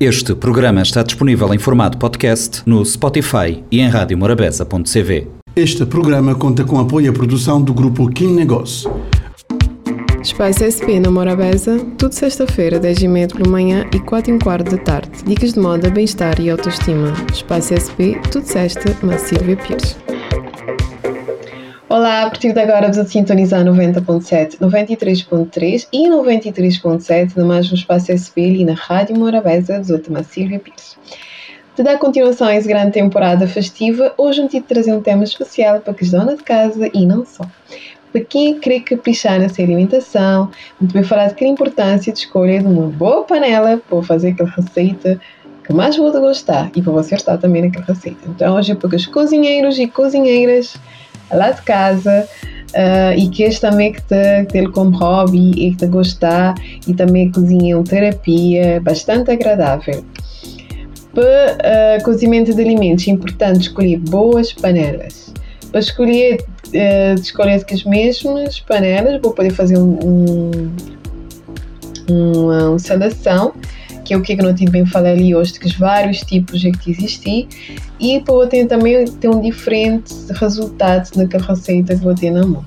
Este programa está disponível em formato podcast no Spotify e em radiomorabeza.cv. Este programa conta com apoio à produção do grupo Kim Negócio. Espaço SP na Morabeza, tudo sexta-feira, 10 e meia pela manhã e 4 e quarto da tarde. Dicas de moda, bem-estar e autoestima. Espaço SP, tudo sexta, na Silvia Pires. Olá, a partir de agora vos a sintonizar 90.7, 93.3 e 93.7 no mais um espaço SP ali na Rádio Morabeza, Outama Silvia Pires. De dar continuação a essa grande temporada festiva, hoje eu te trazer um tema especial para que as donas de casa e não só. Para quem quer caprichar na sua alimentação, muito bem falar de que a importância de escolha de uma boa panela para fazer aquela receita que mais vou gostar e para você estar também naquela receita. Então hoje é para os cozinheiros e cozinheiras lá de casa uh, e queres também que te ter como hobby e que te gostar e também cozinhar terapia bastante agradável. Para uh, cozimento de alimentos é importante escolher boas panelas. Para escolher, uh, escolher as mesmas panelas, vou poder fazer um, um, uma, uma seleção que é o que eu não tive bem falar ali hoje, de que os vários tipos é que existem e para ter também ter um diferente resultado naquela receita que vou ter na mão.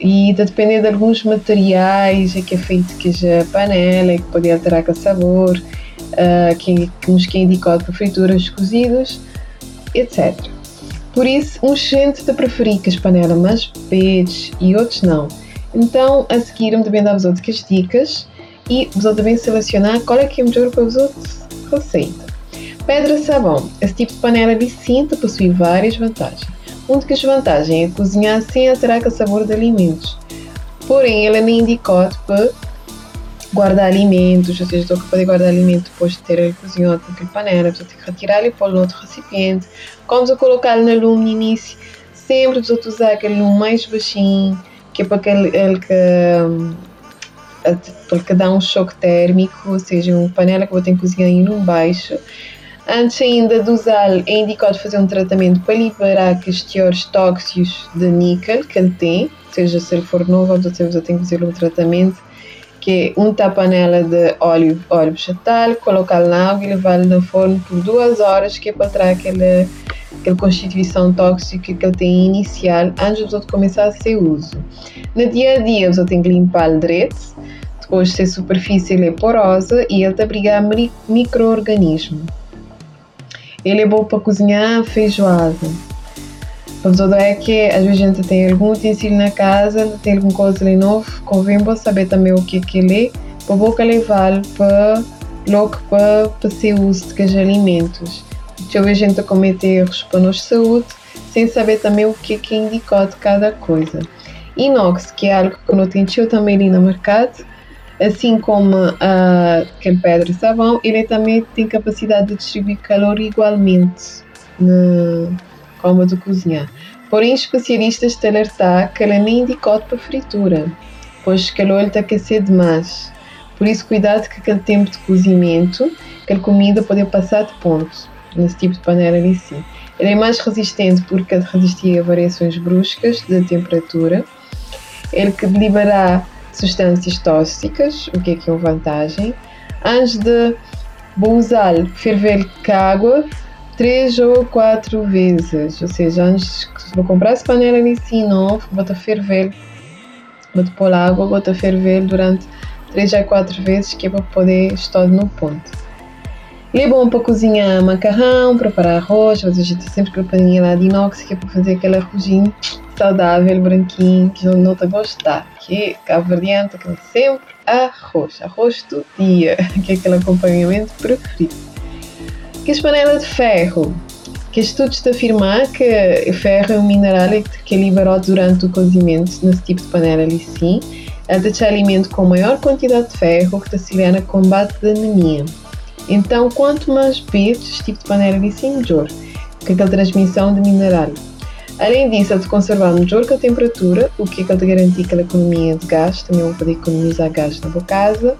E de depender de alguns materiais é que é feito que a panela, é que pode alterar o sabor, uh, que, que nos que é indicado para frituras cozidos, etc. Por isso, uns gente te preferir que as panelas mais peixes e outros não. Então, a seguir, me também dar-vos outras dicas e vos devem selecionar qual é que é melhor para vos receita. Pedra sabão. Esse tipo de panela distinta possui várias vantagens. Uma das vantagens é cozinhar sem alterar o sabor de alimentos. Porém, ela nem indicado para guardar alimentos, ou seja, estou que poder guardar alimentos depois de ter cozinhado naquela panela, você tem que retirar e pôr no outro recipiente. Como eu colocar no lume no início, sempre vou usar aquele lume mais baixinho, que é para aquele, ele que porque dá um choque térmico, ou seja, uma panela que ter que cozinhar em um baixo. Antes ainda de usar, é indicado fazer um tratamento para liberar aqueles teores tóxicos de níquel que ele tem, ou seja, se ele for novo, seja, eu tenho que fazer um tratamento que untar a panela de óleo, óleo vegetal, colocá-lo na água e levá-lo no forno por duas horas, que é para tirar aquela, aquela constituição tóxica que ele tem inicial antes de começar a ser uso. No dia a dia, eu tenho que limpar o direito, depois se a superfície é porosa e ele te abriga micro-organismos. Ele é bom para cozinhar feijoada. A verdade é que às vezes a gente tem algum utensílio na casa, tem alguma coisa ali novo, convém bom saber também o que é que ele é, para boca levar para logo para, para ser uso de alimentos. Ver a gente cometer erros para nossa saúde, sem saber também o que é que é indicado de cada coisa. Inox, que é algo que não tem também ali no mercado, assim como a aquele pedra sabão, ele também tem capacidade de distribuir calor igualmente na forma de cozinhar. Porém, especialistas alertar que ele nem indicado para fritura, pois o calor está aquecer demais. Por isso, cuidado com aquele tempo de cozimento, que a comida pode passar de ponto, nesse tipo de panela ali sim. Ele é mais resistente porque resistir a variações bruscas da temperatura. Ele que liberar substâncias tóxicas, o que é que é uma vantagem. Antes de usar, ferver com água três ou quatro vezes, ou seja, antes vou comprar essa panela sim, não, vou ferver, vou pôr água, vou ferver durante três a quatro vezes que é para poder estar no ponto. Ele é bom para cozinhar macarrão, preparar arroz, a gente sempre com a paninha lá de inox que é para fazer aquele arrozinho saudável, branquinho, que não te gostar, que é cabo-verdiano que sempre arroz, arroz do dia, que é aquele acompanhamento preferido. Que as panelas de ferro, que estudos te afirmar que o ferro é um mineral que é liberado durante o cozimento nesse tipo de panela ali sim, ela te alimento com maior quantidade de ferro que te auxilia no combate da anemia. Então, quanto mais vezes este tipo de panela ali sim, melhor, que aquela transmissão de mineral. Além disso, ele te conservar melhor que a temperatura, o que é que ele te garante aquela economia de gás, também vou poder economizar gás na tua casa.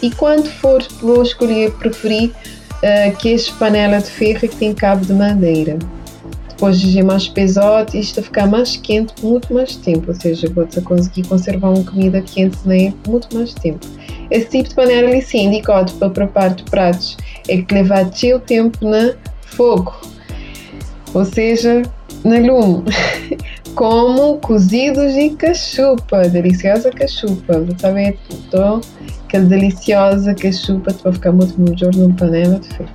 E quando for, vou escolher, preferir uh, que este panela de ferro que tem cabo de madeira. Depois de mais pesado, isto ficar mais quente por muito mais tempo, ou seja, vou conseguir conservar uma comida quente nem por muito mais tempo. Esse tipo de panela ali sim, indicado para preparar pratos, é que leva o tempo no fogo, ou seja, na lume, como cozidos e cachupa, deliciosa cachupa, sabe? Então, aquela deliciosa cachupa que vai ficar muito melhor numa panela de ferro.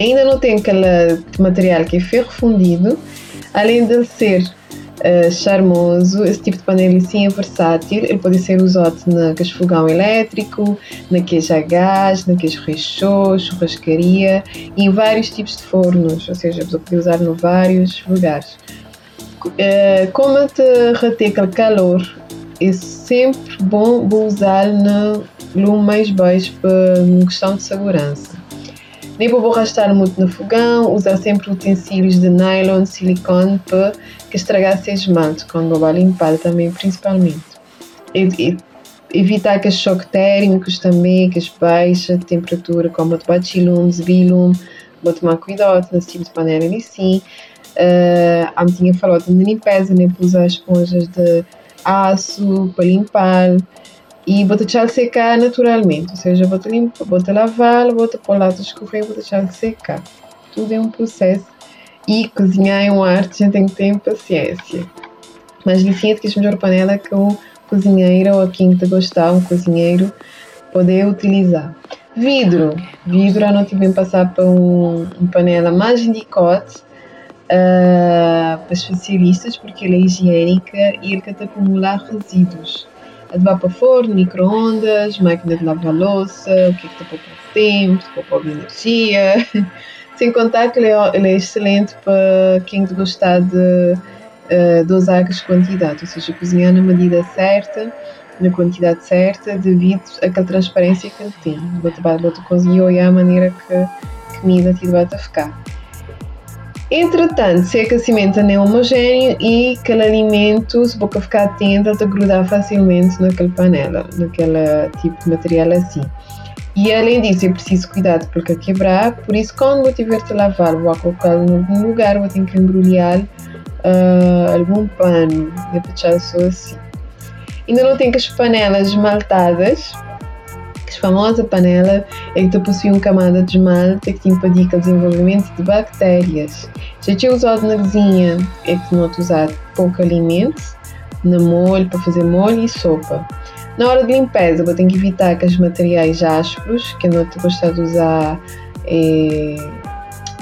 Ainda não tem aquele material que é ferro fundido, além de ser uh, charmoso. Esse tipo de panela sim é versátil. Ele pode ser usado na queijo fogão elétrico, na queijo a gás, na queijo rechô, churrascaria em vários tipos de fornos, ou seja, você pode usar em vários lugares. Uh, como te reter aquele calor, é sempre bom usar no lume mais baixo para questão de segurança. Nem vou arrastar muito no fogão, usar sempre utensílios de nylon, silicone para que estragasse esmalte quando vou limpar também, principalmente. E, e, evitar que os choques térmicos também, que as baixa temperatura, como de bachilume, bilume, vou tomar cuidado nesse tipo de panela ali sim. Uh, a tinha falado de limpeza, nem para usar esponjas de aço para limpar e vou deixar secar naturalmente, ou seja, vou limpar, vou lavar, vou pôr lá escorrer, vou deixar secar. Tudo é um processo e cozinhar é uma arte, a gente tem que ter paciência. Mas licença que é a melhor panela que o cozinheiro ou quem te gostar, um cozinheiro, poder utilizar. Vidro. Vidro, eu não tive passar para um, uma panela mais indicada uh, para especialistas, porque ela é higiênica e quer acumular resíduos de para forno, micro-ondas, máquina de lavar louça, o que é que te poupa tempo, te poupa energia. Sem contar que ele é, ele é excelente para quem gostar de uh, dosar as quantidades, ou seja, cozinhar na medida certa, na quantidade certa, devido àquela transparência que ele tem. Bota, bota cozinhou e a maneira que a comida te vai ficar. Entretanto, se aquecimento não é homogéneo e aquele alimento, se boca ficar atento, ele grudar facilmente naquela panela, naquele tipo de material assim. E além disso, é preciso cuidado porque quebrar, por isso quando eu tiver de lavar, vou colocá-lo em algum lugar, vou ter que embrulhar uh, algum pano e deixar só assim. Ainda não tenho as panelas esmaltadas, famosa panela é possui uma camada de esmalte que impedir o desenvolvimento de bactérias. Já tinha usado na cozinha é que não usar pouco alimento, na molho, para fazer molho e sopa. Na hora de limpeza, vou ter que evitar que os materiais ásperos, que não gostar de usar, é,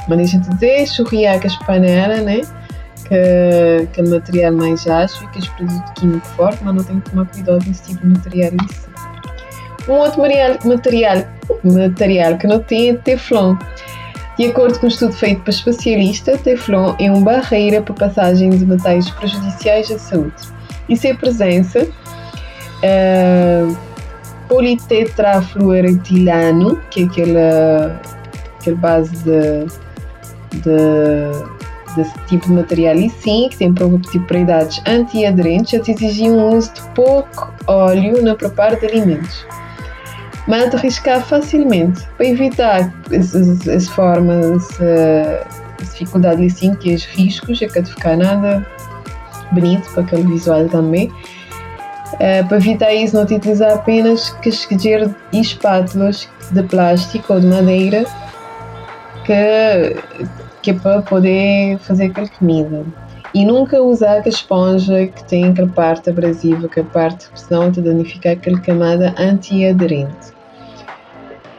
mas deixa de dizer, churriar com as panelas, né? Que, que é material mais áspero, que é produto químico forte, mas não tenho que tomar cuidado nesse tipo de material si. Um outro material, material, que não tem é Teflon. De acordo com um estudo feito por especialista, Teflon é uma barreira para passagem de metais prejudiciais à saúde. E sem presença, uh, politetrafluoretilano, que é aquela, aquela base de, de, desse tipo de material, e sim, que tem propriedades antiaderentes, exigem um uso de pouco óleo na preparo de alimentos mas de arriscar facilmente para evitar essa forma, essa dificuldade ali sim, que é os riscos, é que de ficar nada bonito para aquele visual também. Uh, para evitar isso, não utilizar apenas casquejeiro e espátulas de plástico ou de madeira que, que é para poder fazer aquela comida. E nunca usar a esponja que tem aquela parte abrasiva, que é a parte que senão te danificar aquela camada antiaderente.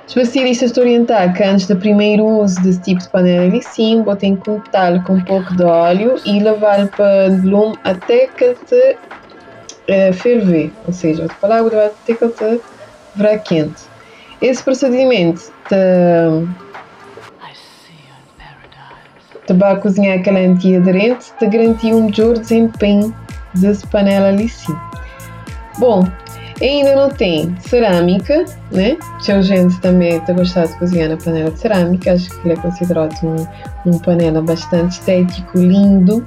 Especialistas te orientar que antes do primeiro uso desse tipo de panela sim, botem cortá-lo com um pouco de óleo e lavar para lume até que te uh, ferver, ou seja, outra palavra, até que te virar quente. Esse procedimento te, te vai cozinhar aquela antiaderente, te garantir um melhor desempenho desse panela sim. Bom, ainda não tem cerâmica, né? Tinha gente também está gostado de cozinhar na panela de cerâmica, acho que ele é considerado um, um panela bastante estético, lindo.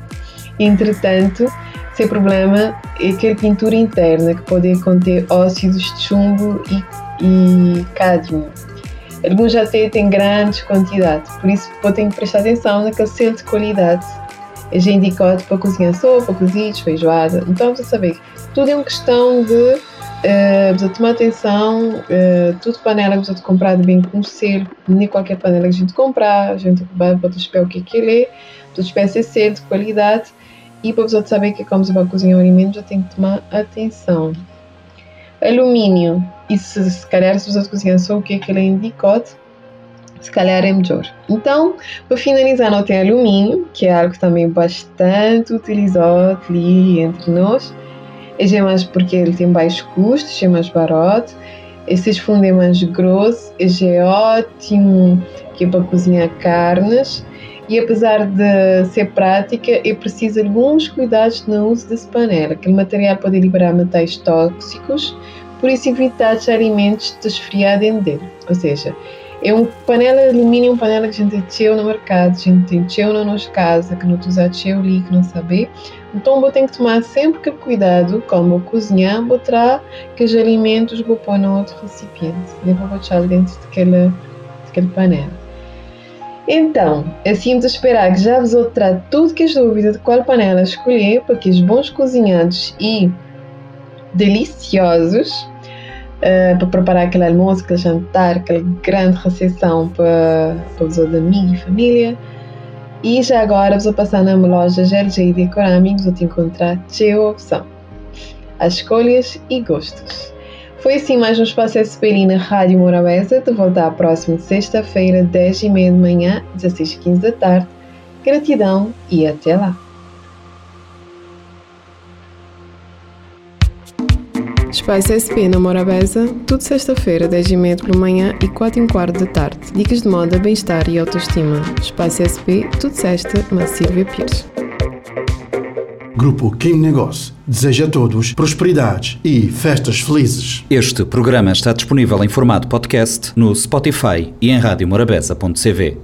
Entretanto, sem problema é aquela pintura interna que pode conter óxidos de chumbo e, e cádmio. Alguns até têm grandes quantidades, por isso podem prestar atenção naquele selo de qualidade. É indicado para cozinhar sopa, cozidos, feijoada. Então, você saber, tudo é uma questão de uh, precisa tomar atenção, uh, tudo panela precisa comprar de bem selo, nem qualquer panela que a gente comprar, a gente vai para o que, que ele é, esperar ser selo de qualidade e para você saber que como você vai cozinhar o alimento já tem que tomar atenção. Alumínio, e se, se calhar se você cozinhar só o que, que ele é indicado, se calhar é melhor. Então, para finalizar, não tem alumínio, que é algo também bastante utilizado ali entre nós. É mais porque ele tem baixo custo, é mais barato. Esses fundos é mais grosso, é ótimo que é para cozinhar carnes. E apesar de ser prática, é preciso alguns cuidados no uso dessa panela. Aquele material pode liberar metais tóxicos, por isso evitar os alimentos desfriar dentro dele. Ou seja, é uma panela de alumínio, uma panela que a gente tem no mercado, a gente tem cheio na nossa casa, que não usa cheio ali, que não sabe. Então, eu tenho que tomar sempre que cuidado como eu cozinhar, botar que os alimentos vou pôr no outro recipiente, e vou botar dentro daquela, daquela panela. Então, assim de esperar que já vos vou trazer tudo que as dúvidas de qual panela escolher, porque os bons cozinhados e deliciosos uh, para preparar aquele almoço, aquele jantar, aquela grande recepção para, para os amigos e família. E já agora vou passar na loja GLG e Decoraming, vou te encontrar cheia opção. As escolhas e gostos. Foi assim mais um Espaço SPLI na Rádio Morabeza, de volta à próxima sexta-feira, 10h30 da manhã, 16h15 da tarde. Gratidão e até lá! Espaço SP na Morabeza, tudo sexta-feira, 10 h 30 pela manhã e 4 h quarto da tarde. Dicas de moda, bem-estar e autoestima. Espaço SP, tudo sexta, na Silvia Pires. Grupo Kim Negócio deseja a todos prosperidade e festas felizes. Este programa está disponível em formato podcast no Spotify e em radiomorabeza.cv.